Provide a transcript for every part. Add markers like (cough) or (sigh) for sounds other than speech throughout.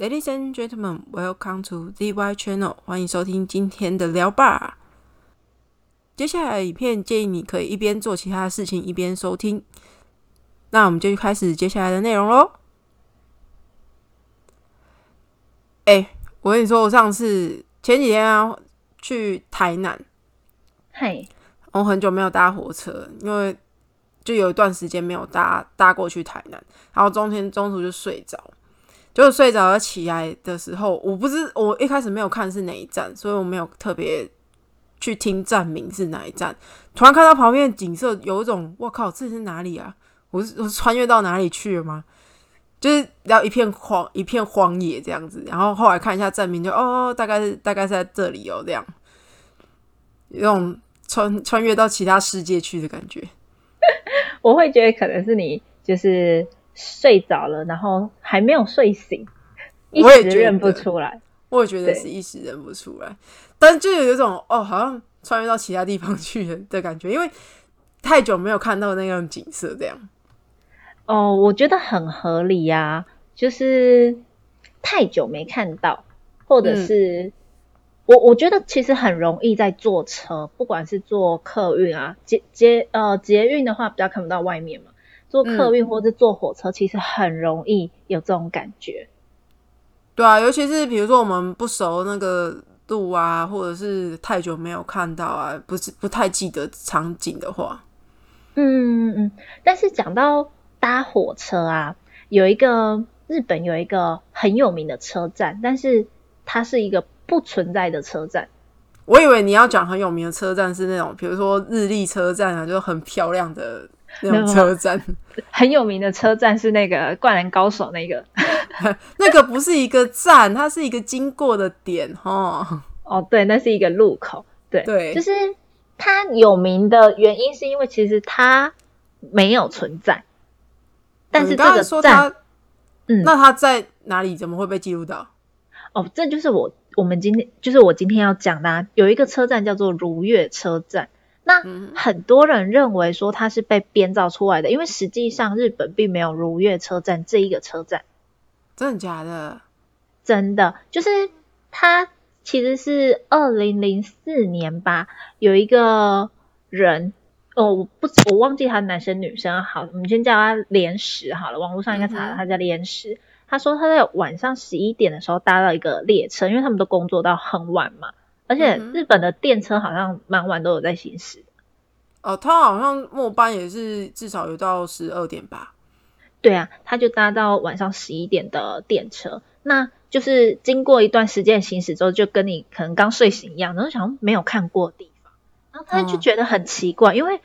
Ladies and gentlemen, welcome to ZY Channel，欢迎收听今天的聊吧。接下来影片建议你可以一边做其他的事情一边收听。那我们就开始接下来的内容喽。哎，我跟你说，我上次前几天啊去台南，嘿，我很久没有搭火车，因为就有一段时间没有搭搭过去台南，然后中间中途就睡着，就睡着了起来的时候，我不知我一开始没有看是哪一站，所以我没有特别去听站名是哪一站。突然看到旁边景色，有一种我靠，这是哪里啊？我是我是穿越到哪里去了吗？就是要一片荒一片荒野这样子，然后后来看一下站名，就哦，大概是大概是在这里哦，这样有种穿穿越到其他世界去的感觉。(laughs) 我会觉得可能是你就是睡着了，然后还没有睡醒，一时认不出来。我也觉得是一时认不出来，但就有一种哦，好像穿越到其他地方去了的感觉，因为太久没有看到那样景色，这样。哦，我觉得很合理呀、就是太久没看到，或者嗯。是、我我觉得其实很容易在坐车，不管是坐客运啊，捷捷呃捷运的话比较看不到外面嘛，坐客运或是坐火车，其实很容易有这种感觉。对啊，尤其是比如说我们不熟那个路啊，或者是太久没有看到啊，不是不太记得场景的话，嗯嗯嗯，但是讲到搭火车啊，有一个日本有一个很有名的车站，但是它是一个不存在的车站。我以为你要讲很有名的车站是那种，比如说日立车站啊，就很漂亮的那种车站，很有名的车站是那个《灌篮高手》那个 (laughs) 那个不是一个站，它是一个经过的点哈。哦，对，那是一个路口，对，对就是它有名的原因是因为其实它没有存在，但是这个站，嗯，那它在哪里？怎么会被记录到？哦，这就是我我们今天就是我今天要讲的、啊，有一个车站叫做如月车站。那嗯很多人认为说它是被编造出来的，因为实际上日本并没有如月车站这一个车站，真的假的？真的就是它其实是二零零四年吧，有一个人哦，我不我忘记他男生女生，好，我们先叫他连石好了，网络上应该查到他叫连石。他说他在晚上十一点的时候搭到一个列车，因为他们都工作到很晚嘛，而且日本的电车好像蛮晚都有在行驶。哦，他好像末班也是至少有到十二点吧。对啊，他就搭到晚上十一点的电车，那就是经过一段时间的行驶之后，就跟你可能刚睡醒一样，然后想没有看过的地方，然后他就嗯觉得很奇怪，因为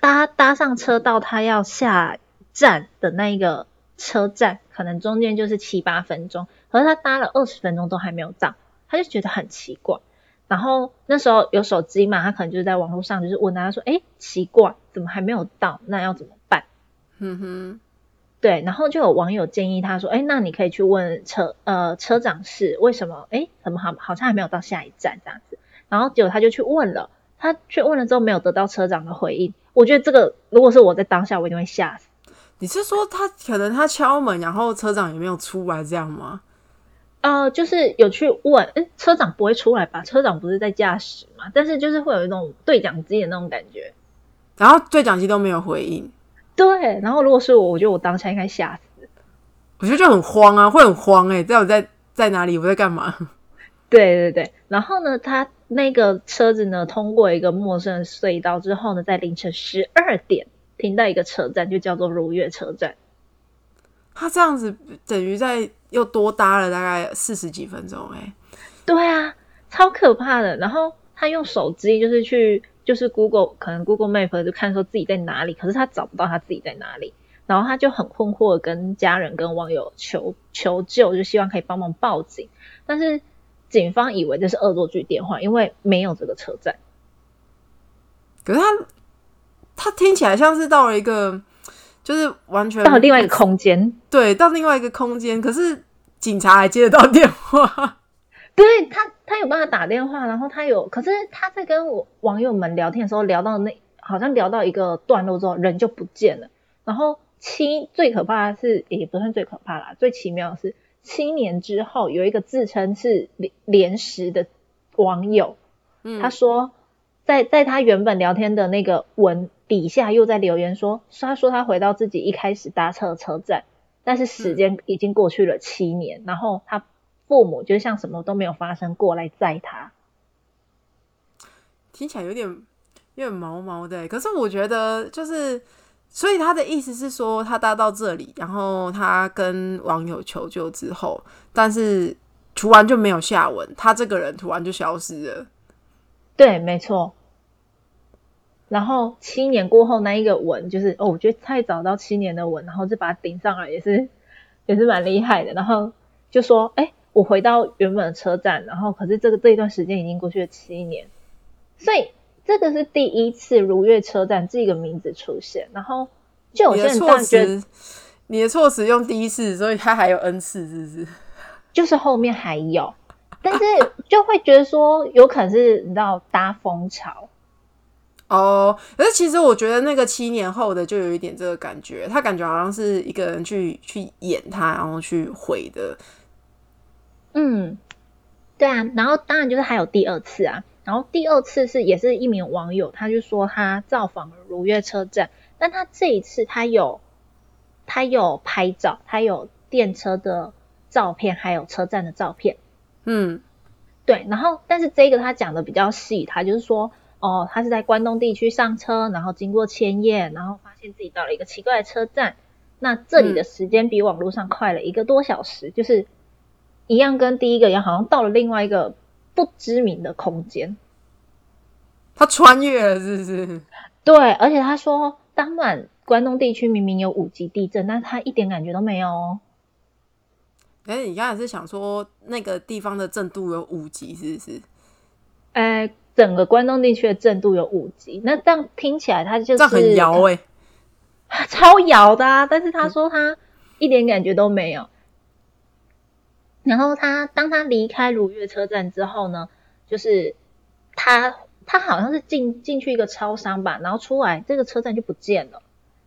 搭搭上车到他要下站的那一个车站，可能中间就是七八分钟，可是他搭了二十分钟都还没有到，他就觉得很奇怪。然后那时候有手机嘛，他可能就是在网络上就是问他说：“哎，奇怪，怎么还没有到？那要怎么办？”嗯哼，对，然后就有网友建议他说：“哎，那你可以去问车呃车长是，为什么哎怎么好好像还没有到下一站这样子？”然后结果他就去问了，他去问了之后没有得到车长的回应。我觉得这个如果是我在当下，我一定会吓死。你是说他可能他敲门，然后车长也没有出来这样吗？呃，就是有去问，哎，车长不会出来吧？车长不是在驾驶嘛？但是就是会有一种对讲机的那种感觉。然后对讲机都没有回应，对，然后如果是我，我觉得我当下应该吓死。我觉得就很慌啊，会很慌哎、欸，在我在在哪里？我在干嘛？(laughs) 对对对，然后呢，他那个车子呢，通过一个陌生的隧道之后呢，在凌晨十二点停到一个车站，就叫做如月车站。他这样子等于在又多搭了大概四十几分钟哎、对啊，超可怕的。然后他用手机就是去就是 Google 可能 Google Map 就看说自己在哪里，可是他找不到他自己在哪里，然后他就很困惑，跟家人跟网友求求救，就希望可以帮忙报警，但是警方以为这是恶作剧电话，因为没有这个车站。可是他他听起来像是到了一个就是完全到另外一个空间，对，到另外一个空间，可是警察还接得到 (laughs) 电话。对他，他有帮他打电话，然后他有，可是他在跟我网友们聊天的时候，聊到那好像聊到一个段落之后，人就不见了。然后七最可怕的是，也不算最可怕啦，最奇妙的是，七年之后，有一个自称是连连石的网友，嗯他说，在在他原本聊天的那个文底下又在留言说，他说他回到自己一开始搭车的车站，但是时间已经过去了七年，然后他父母就像什么都没有发生过来载他。听起来有点有点毛毛的欸，可是我觉得就是，所以他的意思是说，他搭到这里，然后他跟网友求救之后，但是突然就没有下文，他这个人突然就消失了。对，没错。然后七年过后那一个文，就是哦，我觉得太早到七年的文，然后就把它顶上来，也是 (laughs) 也是蛮厉害的。然后就说，哎，我回到原本的车站，然后可是这个这一段时间已经过去了七年，所以这个是第一次如月车站这个名字出现。然后就有些人当你的措然觉得，你的措辞用第一次，所以他还有 n 次，是不是？就是后面还有，但是就会觉得说，有可能是你知道搭风潮。哦，可是其实我觉得那个七年后的就有一点这个感觉，他感觉好像是一个人去去演他，然后去毁的。嗯，对啊，然后当然就是还有第二次啊，然后第二次是也是一名网友，他就说他造访了如月车站，但他这一次他有他有拍照，他有电车的照片，还有车站的照片，嗯，对，然后但是这个他讲的比较细，他就是说。哦，他是在关东地区上车，然后经过千叶，然后发现自己到了一个奇怪的车站。那这里的时间比网络上快了一个多小时，就是一样跟第一个一样，好像到了另外一个不知名的空间。他穿越了，是不是？(laughs) 对，而且他说当晚关东地区明明有五级地震，但是他一点感觉都没有哦。哎、你刚才是想说那个地方的震度有五级，是不是？呃，整个关东地区的震度有五级，那这样听起来它就是这很摇哎、(laughs) 超摇的啊！但是他说他一点感觉都没有。然后他当他离开如月车站之后呢，就是他他好像是进进去一个超商吧，然后出来这个车站就不见了。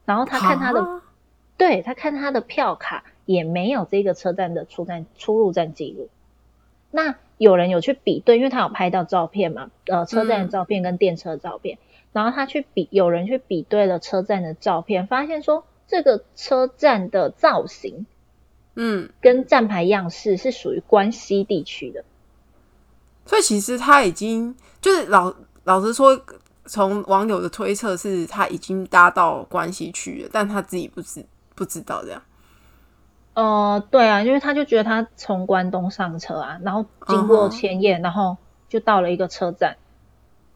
然后他看他的，啊对他看他的票卡也没有这个车站的出站出入站记录。那有人有去比对，因为他有拍到照片嘛，呃，车站的照片跟电车的照片，然后他去比，有人去比对了车站的照片，发现说这个车站的造型嗯，跟站牌样式是属于关西地区的。所以其实他已经就是老老实说，从网友的推测是他已经搭到关西去了，但他自己不知不知道这样。呃，对啊，因为他就觉得他从关东上车啊，然后经过千叶然后就到了一个车站，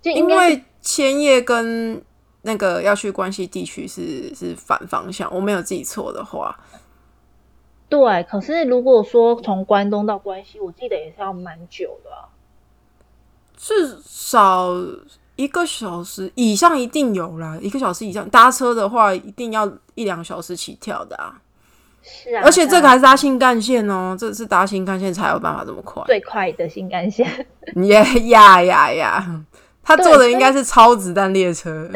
就因为千叶跟那个要去关西地区是是反方向，我没有记错的话，对。可是如果说从关东到关西，我记得也是要蛮久的啊、至少一个小时以上一定有啦，一个小时以上搭车的话，一定要一两个小时起跳的啊。是啊，而且这个还是搭新干线哦，这是搭新干线才有办法这么快。最快的新干线。(laughs) 耶呀呀呀！他坐的应该是超子弹列车、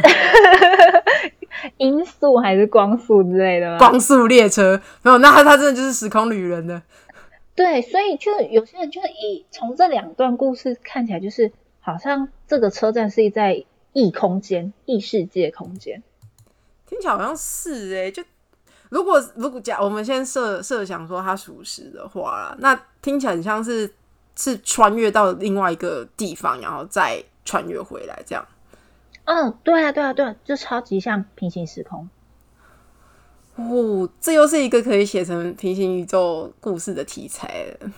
(laughs) 音速还是光速之类的吗？光速列车，没有，那他他真的就是时空旅人的。对，所以就有些人就是以从这两段故事看起来，就是好像这个车站是在异空间、异世界空间。听起来好像是哎、就如果如果假我们先设设想说它属实的话啦，那听起来很像是是穿越到另外一个地方，然后再穿越回来这样。哦，对啊，对啊，对啊，就超级像平行时空。哦，这又是一个可以写成平行宇宙故事的题材了。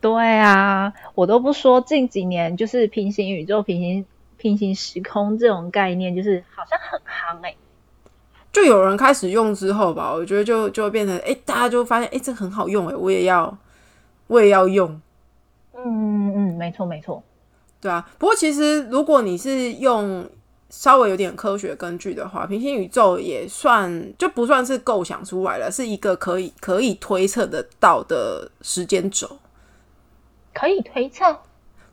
对啊，我都不说近几年就是平行宇宙、平行平行时空这种概念，就是好像很夯哎、就有人开始用之后吧，我觉得就就会变成，哎、大家就发现，哎、这很好用，哎，我也要，我也要用，嗯嗯嗯，没错没错。对啊。不过其实如果你是用稍微有点科学根据的话，平行宇宙也算就不算是构想出来了，是一个可以可以推测得到的时间轴。可以推测，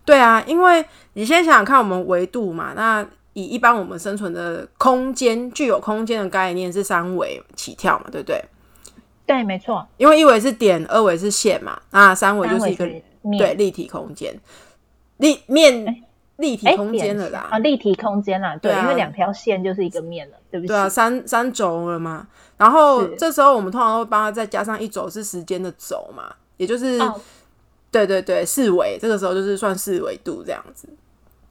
对啊，因为你先想想看，我们维度嘛，那以一般我们生存的空间，具有空间的概念是三维起跳嘛，对不对？对，没错，因为一维是点，二维是线嘛，那三维就是一个对立体空间，立面哎立体哎空间了啦。啊，立体空间啦，对，因为两条线就是一个面了，对不对，对啊，三三轴了嘛。然后是。这时候我们通常会帮它再加上一轴是时间的轴嘛，也就是、哦。对对对四维，这个时候就是算四维度这样子。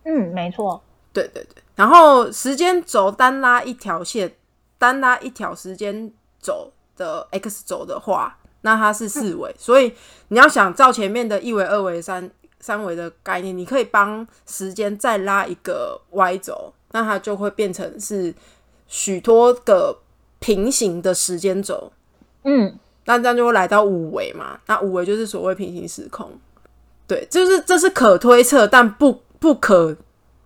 嗯，没错，对对对，然后时间轴单拉一条线，单拉一条时间轴的 x 轴的话，那它是四维，所以你要想照前面的一维、二维、三三维的概念，你可以帮时间再拉一个 y 轴，那它就会变成是许多个平行的时间轴，嗯，那这样就会来到五维嘛。那五维就是所谓平行时空，对，就是这是可推测，但不不可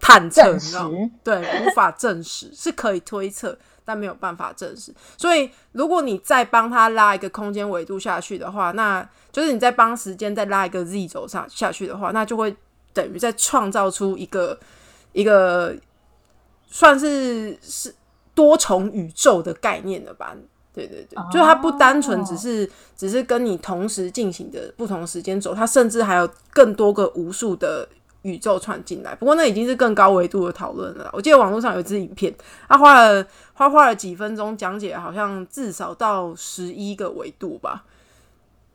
探测，知道吗，对，无法证实，是可以推测，但没有办法证实。所以，如果你再帮他拉一个空间维度下去的话，那就是你再帮时间再拉一个 z 轴上下去的话，那就会等于再创造出一个一个算是是多重宇宙的概念了吧？对对对，就是它不单纯只是只是跟你同时进行的不同时间轴，它甚至还有更多个无数的宇宙串进来。不过那已经是更高维度的讨论了。我记得网络上有一支影片，他花了花花了几分钟讲解，好像至少到十一个维度吧。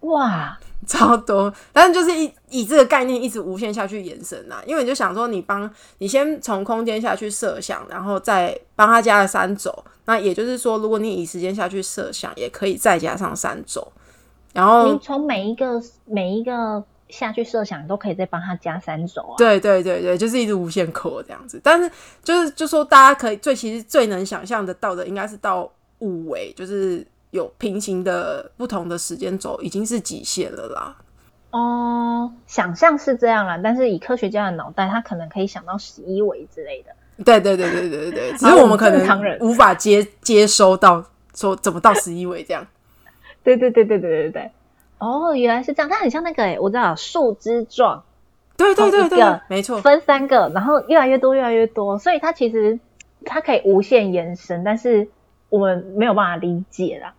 哇，超多，但是就是以以这个概念一直无限下去延伸啊，因为你就想说，你帮你先从空间下去设想，然后再帮他加了三轴，那也就是说，如果你以时间下去设想，也可以再加上三轴，然后你后从每一个每一个下去设想，都可以再帮他加三轴啊，对对对对，就是一直无限扩这样子。但是就是就说大家可以最其实最能想象得到的，应该是到五维，就是有平行的不同的时间轴，已经是极限了啦。哦，想象是这样啦，但是以科学家的脑袋，他可能可以想到十一维之类的。对对对对对对对，(laughs) 只是我们可能无法接接收到说怎么到十一维这样。对对对对对对对。哦，原来是这样，它很像那个诶，我知道树枝状，对对对对没错，分三个，然后越来越多越来越多，所以它其实它可以无限延伸，但是我们没有办法理解啦。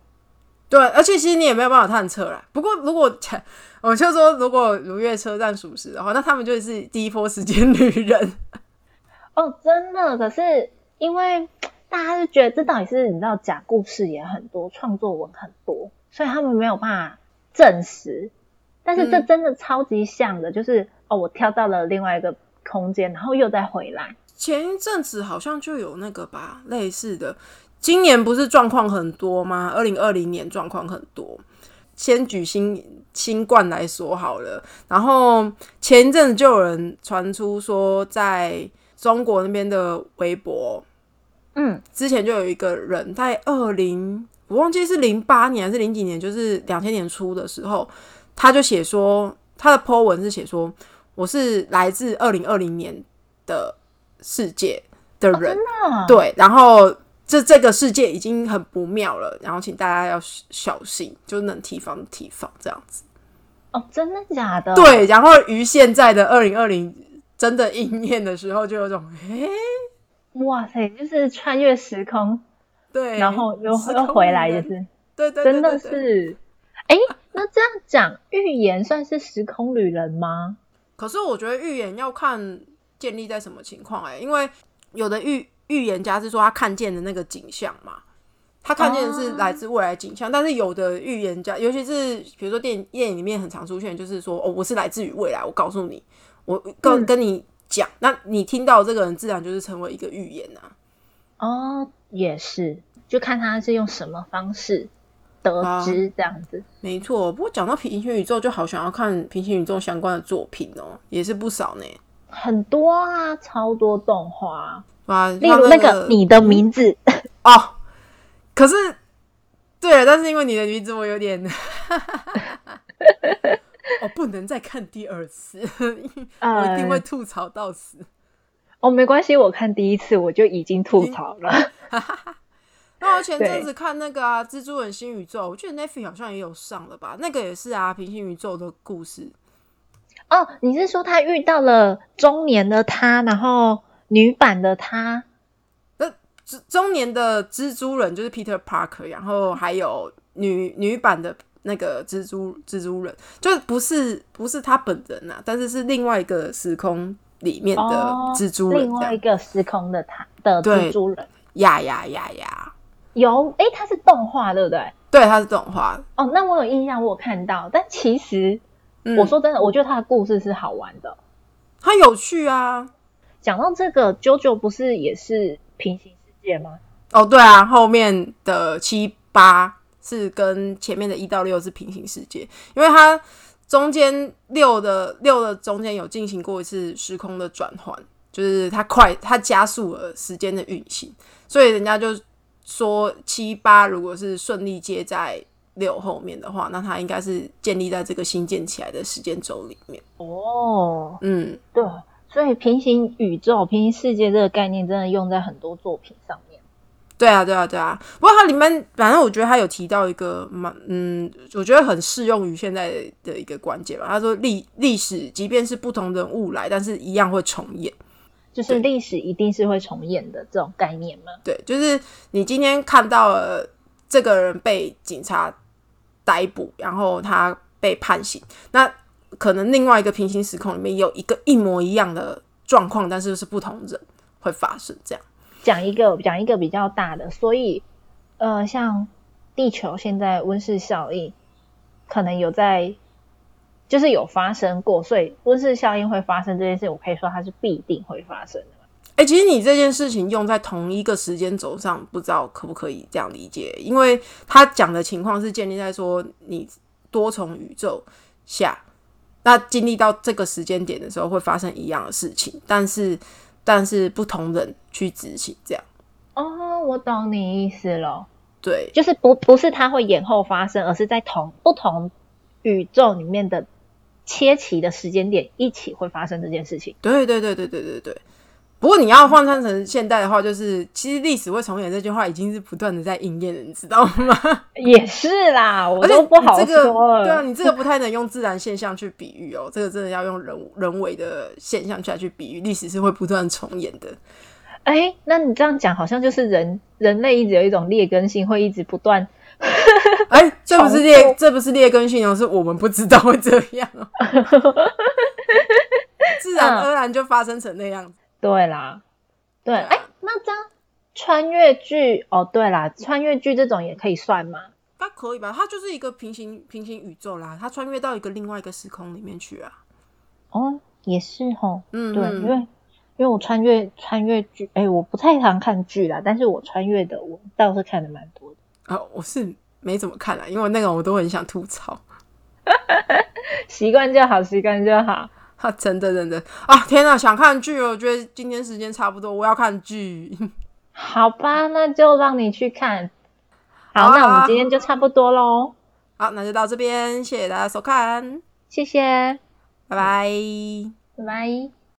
对，而且其实你也没有办法探测啦。不过如果 (laughs) 我就说，如果如月车站属实的话，那他们就是第一波时间旅人。(laughs) 哦，真的，可是因为大家就觉得这到底是你知道假故事也很多，创作文很多，所以他们没有办法证实。但是这嗯真的超级像的，就是哦，我跳到了另外一个空间，然后又再回来。前一阵子好像就有那个吧，类似的。今年不是状况很多吗？二零二零年状况很多。先举新新冠来说好了，然后前一阵子就有人传出说，在中国那边的微博，嗯，之前就有一个人在二零，我忘记是零八年还是零几年，就是两千年初的时候，他就写说他的 po 文是写说我是来自二零二零年的世界的人，真的啊，对，然后这这个世界已经很不妙了，然后请大家要小心，就能提防提防这样子。哦，真的假的？，对，然后于现在的二零二零真的应验的时候，就有种诶、哇塞，就是穿越时空，对，然后又又回来，就是对对对真的是。哎，那这样讲，预言算是时空旅人吗？可是我觉得预言要看建立在什么情况哎、因为有的预预言家是说他看见的那个景象嘛，他看见的是来自未来景象，但是有的预言家，尤其是比如说电影电影里面很常出现，就是说哦，我是来自于未来，我告诉你，我跟、嗯跟你讲，那你听到这个人自然就是成为一个预言啊。哦，也是，就看他是用什么方式得啊知这样子。没错，不过讲到平行宇宙，就好想要看平行宇宙相关的作品哦，也是不少呢。很多啊，超多动画，啊，例如那个你的名字，哦，可是对了，但是因为你的名字，我有点，(laughs) 我不能再看第二次，(laughs) 我一定会呃，吐槽到死。哦，没关系，我看第一次我就已经吐槽了。(laughs) (laughs) 那我前阵子看那个啊，《蜘蛛人新宇宙》，我觉得 Netflix 好像也有上了吧？那个也是啊，平行宇宙的故事。哦，你是说他遇到了中年的他，然后女版的他？那中年的蜘蛛人就是 Peter Parker，然后还有女女版的那个蜘蛛蜘蛛人，就是不是不是他本人呐、但是是另外一个时空里面的哦蜘蛛人另。外一个时空的他的蜘蛛人呀呀呀呀！有，哎，它是动画对不对？对，它是动画。哦，那我有印象，我有看到，但其实、嗯我说真的，我觉得它的故事是好玩的。它有趣啊。讲到这个，JoJo 不是也是平行世界吗？哦，对啊，后面的七八是跟前面的一到六是平行世界，因为它中间六的六的中间有进行过一次时空的转换，就是它快它加速了时间的运行，所以人家就说七八如果是顺利接在六后面的话，那它应该是建立在这个新建起来的时间轴里面。哦，嗯，对，所以平行宇宙、平行世界这个概念真的用在很多作品上面。对啊，对啊，对啊。不过它里面，反正我觉得他有提到一个蛮，嗯，我觉得很适用于现在的一个关键吧。他说历历史，即便是不同人物来，但是一样会重演。就是历史一定是会重演的这种概念吗？对，就是你今天看到了这个人被警察逮捕，然后他被判刑，那可能另外一个平行时空里面有一个一模一样的状况，但是是不同人会发生这样。讲一个讲一个比较大的，所以呃，像地球现在温室效应可能有在，就是有发生过，所以温室效应会发生这件事，我可以说它是必定会发生的。哎、其实你这件事情用在同一个时间轴上，不知道可不可以这样理解？因为他讲的情况是建立在说你多重宇宙下，那经历到这个时间点的时候会发生一样的事情，但是但是不同人去执行这样。哦，我懂你意思了，对就是不不是它会延后发生，而是在同不同宇宙里面的切齐的时间点一起会发生这件事情。对对对对对对对。不过你要换算成现代的话，就是其实历史会重演这句话已经是不断的在应验了，你知道吗？也是啦，(laughs) 我而且都不好你这个说了。对啊，你这个不太能用自然现象去比喻哦，这个真的要用人人为的现象下去比喻，历史是会不断重演的。哎，那你这样讲，好像就是人人类一直有一种劣根性，会一直不断。哎、这不是劣，这不是劣根性哦，是我们不知道会这样哦，自然而然就发生成那样子。对啦，对，哎、那这样穿越剧，哦，对啦，穿越剧这种也可以算吗？它可以吧？它就是一个平行平行宇宙啦，它穿越到一个另外一个时空里面去啊。哦，也是吼，嗯，对，嗯因为因为我穿越穿越剧，哎，我不太常看剧啦，但是我穿越的我倒是看的蛮多的。啊，我是没怎么看啦，因为那个我都很想吐槽。(laughs) 习惯就好，习惯就好。啊，真的真的啊！天哪，想看剧哦！我觉得今天时间差不多，我要看剧。(laughs) 好吧，那就让你去看。好，那我们今天就差不多喽，好，那就到这边，谢谢大家收看，谢谢，拜拜。拜拜。